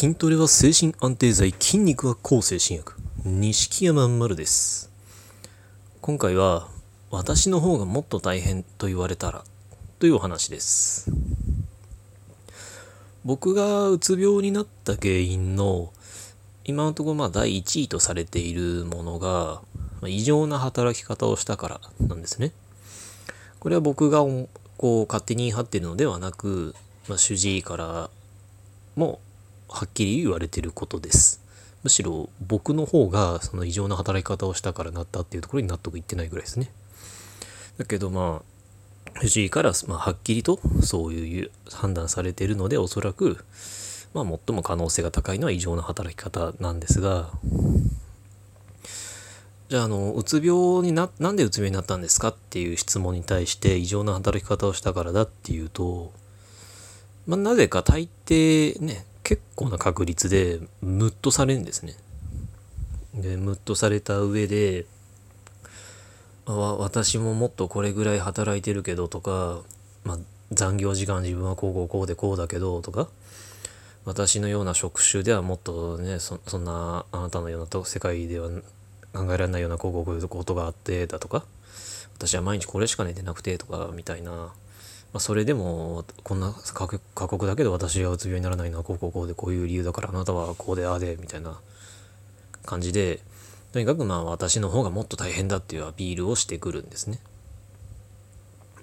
筋トレは精神安定剤、筋肉は抗精神薬。錦山丸です。今回は、私の方がもっと大変と言われたら、というお話です。僕がうつ病になった原因の、今のところまあ第1位とされているものが、異常な働き方をしたからなんですね。これは僕がこう勝手に言い張ってるのではなく、まあ、主治医からもはっきり言われてることです。むしろ僕の方がその異常な働き方をしたからなったっていうところに納得いってないぐらいですね。だけどまあ、藤井から、ま、はっきりとそういう判断されているので、おそらく、まあ最も可能性が高いのは異常な働き方なんですが、じゃあ、あの、うつ病にな、なんでうつ病になったんですかっていう質問に対して異常な働き方をしたからだっていうと、まあ、なぜか大抵ね、結構な確率でムッとされるんですね。で、ムッとされた上で、あ私ももっとこれぐらい働いてるけどとか、まあ、残業時間自分はこうこうこうでこうだけどとか、私のような職種ではもっとね、そんなあなたのようなと世界では考えられないようなこうこういうことがあってだとか、私は毎日これしか寝てなくてとかみたいな、あ、それでもこんな過酷だけど私がうつ病にならないのはこうこうこうでこういう理由だからあなたはこうでああでみたいな感じでとにかくまあ私の方がもっと大変だっていうアピールをしてくるんですね。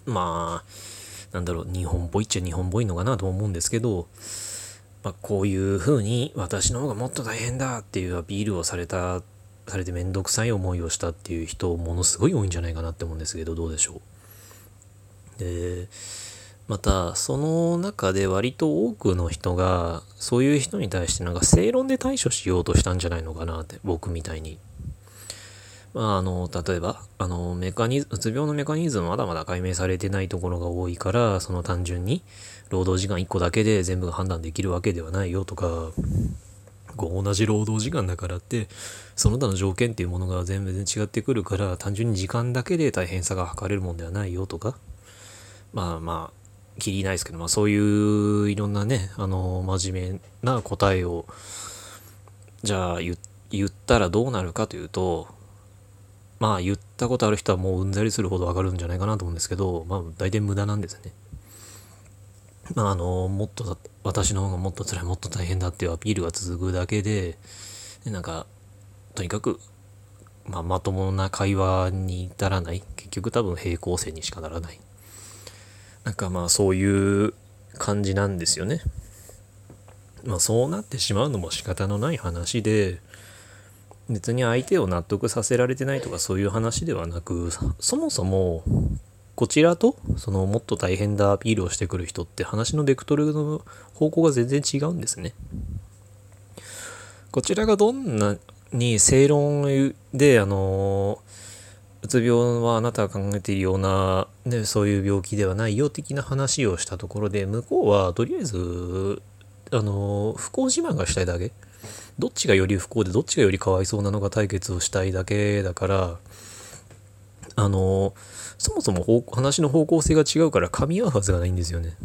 まあなんだろう日本っぽいっちゃ日本っぽいのかなと思うんですけど、まあ、こういうふうに私の方がもっと大変だっていうアピールをされたされて面倒くさい思いをしたっていう人ものすごい多いんじゃないかなって思うんですけどどうでしょう？でまたその中で割と多くの人がそういう人に対してなんか正論で対処しようとしたんじゃないのかなって僕みたいに。まあ、あの例えばあのメカニズうつ病のメカニズムまだまだ解明されてないところが多いからその単純に労働時間1個だけで全部判断できるわけではないよとかこう同じ労働時間だからってその他の条件っていうものが全然違ってくるから単純に時間だけで大変さが測れるもんではないよとかまあまあきりないですけど、まあ、そういういろんなねあの真面目な答えをじゃあ言ったらどうなるかというとまあ言ったことある人はもううんざりするほどわかるんじゃないかなと思うんですけどまあ大体無駄なんですね。まああのもっと私の方がもっと辛いもっと大変だっていうアピールが続くだけででなんかとにかく、まあ、まともな会話に至らない結局多分平行線にしかならないなんかまあそういう感じなんですよね。まあそうなってしまうのも仕方のない話で別に相手を納得させられてないとかそういう話ではなくそもそもこちらとそのもっと大変だアピールをしてくる人って話のベクトルの方向が全然違うんですね。こちらがどんなに正論であのうつ病はあなたが考えているような、ね、そういう病気ではないよ的な話をしたところで向こうはとりあえずあの不幸自慢がしたいだけ。どっちがより不幸でどっちがよりかわいそうなのか対決をしたいだけだからあのそもそも方話の方向性が違うから噛み合うはずがないんですよね。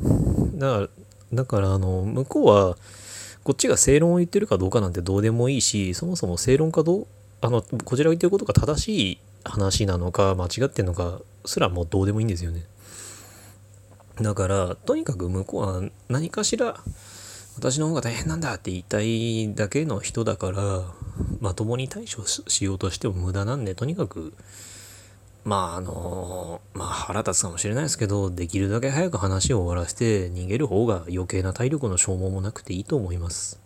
だからだからあの向こうはこっちが正論を言ってるかどうかなんてどうでもいいしそもそも正論かどうあのこちらが言ってることが正しい話なのか間違ってんのかすらもうどうでもいいんですよね。だからとにかく向こうは何かしら私の方が大変なんだって言いたいだけの人だからまともに対処しようとしても無駄なんでとにかくまああのまあ腹立つかもしれないですけどできるだけ早く話を終わらせて逃げる方が余計な体力の消耗もなくていいと思います。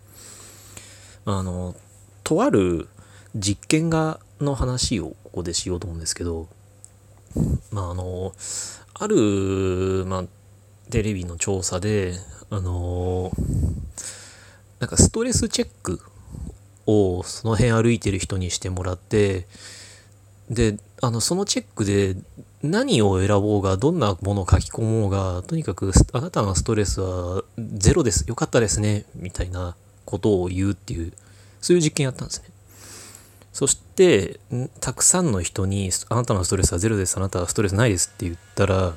あのとある実験がの話をここでしようと思うんですけどまああのある、まあ、テレビの調査であのなんかストレスチェックをその辺歩いてる人にしてもらってであのそのチェックで何を選ぼうがどんなものを書き込もうがとにかくあなたのストレスはゼロです。よかったですね。みたいなことを言うっていうそういう実験やったんですね。そしてたくさんの人にあなたのストレスはゼロです。あなたはストレスないですって言ったら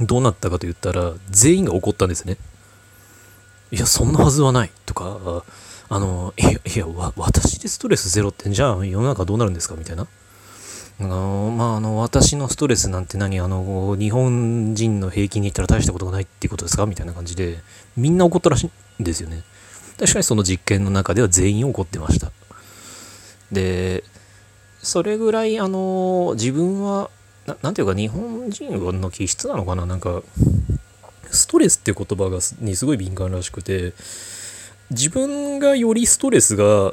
どうなったかと言ったら全員が怒ったんですね。いやそんなはずはないとかあのいやいや私でストレスゼロってじゃあ世の中どうなるんですか？みたいな。あのまああの私のストレスなんて何？あの日本人の平均に言ったら大したことがないっていうことですか？みたいな感じでみんな怒ったらしいんですよね。確かにその実験の中では全員怒ってました。でそれぐらいあの自分は何ていうか日本人の気質なのかな？なんかストレスって言葉がにすごい敏感らしくて自分がよりストレスが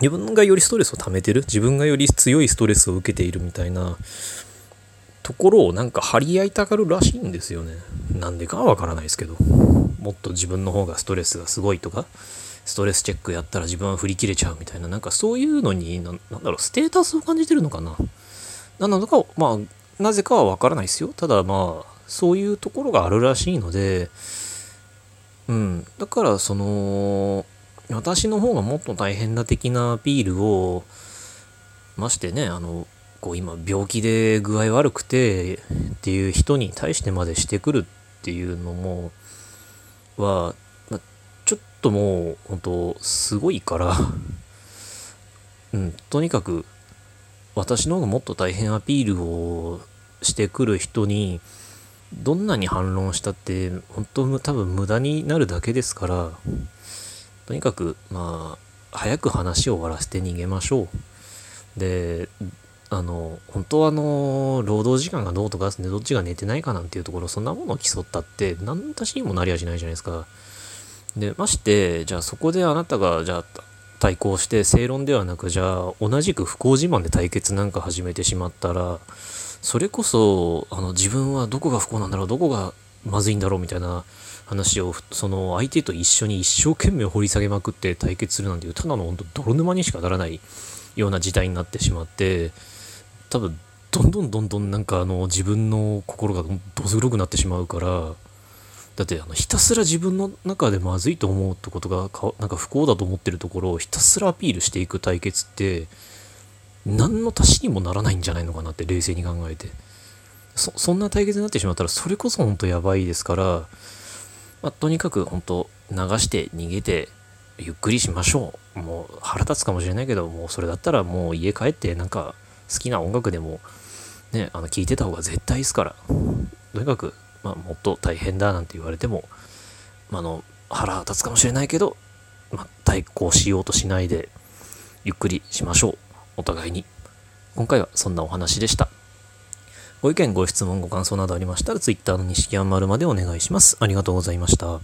自分がよりストレスを溜めてる？自分がより強いストレスを受けているみたいなところをなんか張り合いたがるらしいんですよね。なんでかはわからないですけど。もっと自分の方がストレスがすごいとか。ストレスチェックやったら自分は振り切れちゃうみたいななんかそういうのになんだろうステータスを感じてるのかな。なのかまあなぜかはわからないですよ。ただまあそういうところがあるらしいのでうん。だからその私の方がもっと大変な的なアピールをましてねあのこう今病気で具合悪くてっていう人に対してまでしてくるっていうのもは、ともう本当すごいから うんとにかく私の方がもっと大変アピールをしてくる人にどんなに反論したって本当多分無駄になるだけですからとにかくまあ早く話を終わらせて逃げましょう。であの本当はあの労働時間がどうとかですねどっちが寝てないかなんていうところそんなものを競ったって何たしにもなりゃしないじゃないですか。でましてじゃあそこであなたがじゃあ対抗して正論ではなくじゃあ同じく不幸自慢で対決なんか始めてしまったらそれこそあの自分はどこが不幸なんだろうどこがまずいんだろうみたいな話をその相手と一緒に一生懸命掘り下げまくって対決するなんていうただの本当泥沼にしかならないような事態になってしまって多分どんどんどんどんなんかあの自分の心がどす黒くなってしまうからだってあのひたすら自分の中でまずいと思うってことがかなんか不幸だと思ってるところをひたすらアピールしていく対決って何の足しにもならないんじゃないのかなって冷静に考えて。そそんな対決になってしまったらそれこそ本当やばいですから、まあ、とにかく本当流して逃げてゆっくりしましょう。もう腹立つかもしれないけどもうそれだったらもう家帰ってなんか好きな音楽でもねあの聴いてた方が絶対いいですから。とにかく、まあ、もっと大変だなんて言われても、まあ、の腹立つかもしれないけど、まあ、対抗しようとしないでゆっくりしましょうお互いに。今回はそんなお話でした。ご意見、ご質問、ご感想などありましたら、Twitter の錦山丸までお願いします。ありがとうございました。